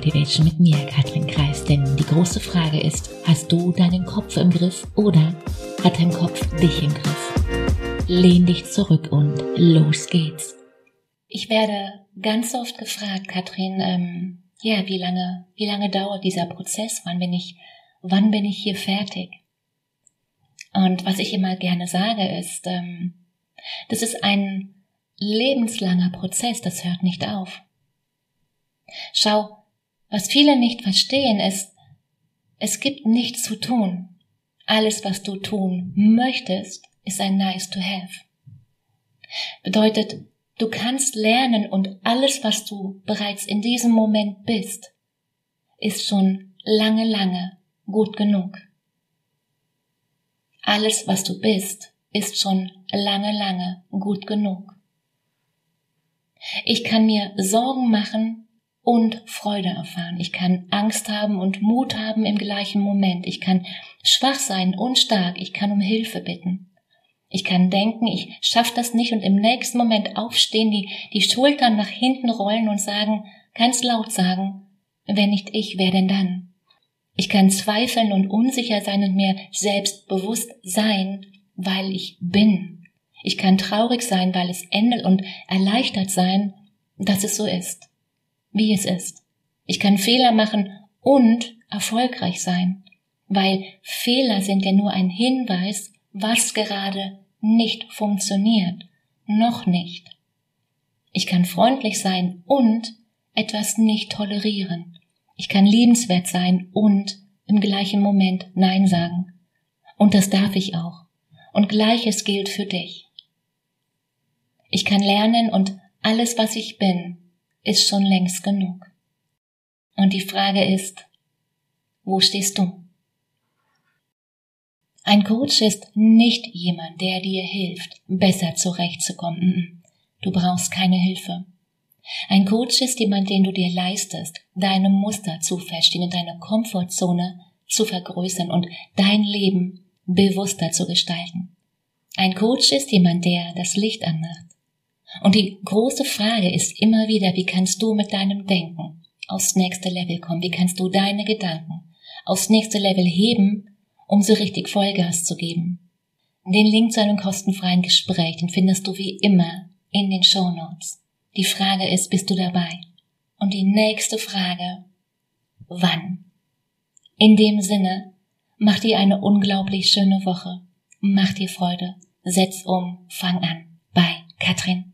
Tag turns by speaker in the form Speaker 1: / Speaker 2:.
Speaker 1: Motivation mit mir, Katrin Kreis. Denn die große Frage ist, hast du deinen Kopf im Griff oder hat dein Kopf dich im Griff? Lehn dich zurück und los geht's. Ich werde ganz oft gefragt, Katrin, ähm, ja, wie lange, wie lange dauert dieser Prozess? Wann bin ich, wann bin ich hier fertig? Und was ich immer gerne sage ist, ähm, das ist ein lebenslanger Prozess, das hört nicht auf. Schau, was viele nicht verstehen ist, es gibt nichts zu tun. Alles, was du tun möchtest, ist ein nice to have. Bedeutet, du kannst lernen und alles, was du bereits in diesem Moment bist, ist schon lange, lange gut genug. Alles, was du bist, ist schon lange, lange gut genug. Ich kann mir Sorgen machen und Freude erfahren. Ich kann Angst haben und Mut haben im gleichen Moment. Ich kann schwach sein und stark. Ich kann um Hilfe bitten. Ich kann denken, ich schaff das nicht und im nächsten Moment aufstehen, die, die Schultern nach hinten rollen und sagen, ganz laut sagen, wenn nicht ich, wer denn dann? Ich kann zweifeln und unsicher sein und mir selbst bewusst sein, weil ich bin. Ich kann traurig sein, weil es endet und erleichtert sein, dass es so ist wie es ist. Ich kann Fehler machen und erfolgreich sein, weil Fehler sind ja nur ein Hinweis, was gerade nicht funktioniert, noch nicht. Ich kann freundlich sein und etwas nicht tolerieren. Ich kann liebenswert sein und im gleichen Moment Nein sagen. Und das darf ich auch. Und gleiches gilt für dich. Ich kann lernen und alles, was ich bin, ist schon längst genug. Und die Frage ist, wo stehst du? Ein Coach ist nicht jemand, der dir hilft, besser zurechtzukommen. Du brauchst keine Hilfe. Ein Coach ist jemand, den du dir leistest, deine Muster zu verstehen deine Komfortzone zu vergrößern und dein Leben bewusster zu gestalten. Ein Coach ist jemand, der das Licht anmacht, und die große Frage ist immer wieder, wie kannst du mit deinem Denken aufs nächste Level kommen? Wie kannst du deine Gedanken aufs nächste Level heben, um so richtig Vollgas zu geben? Den Link zu einem kostenfreien Gespräch, den findest du wie immer in den Show Notes. Die Frage ist, bist du dabei? Und die nächste Frage, wann? In dem Sinne, mach dir eine unglaublich schöne Woche. Mach dir Freude. Setz um. Fang an. Bei Katrin.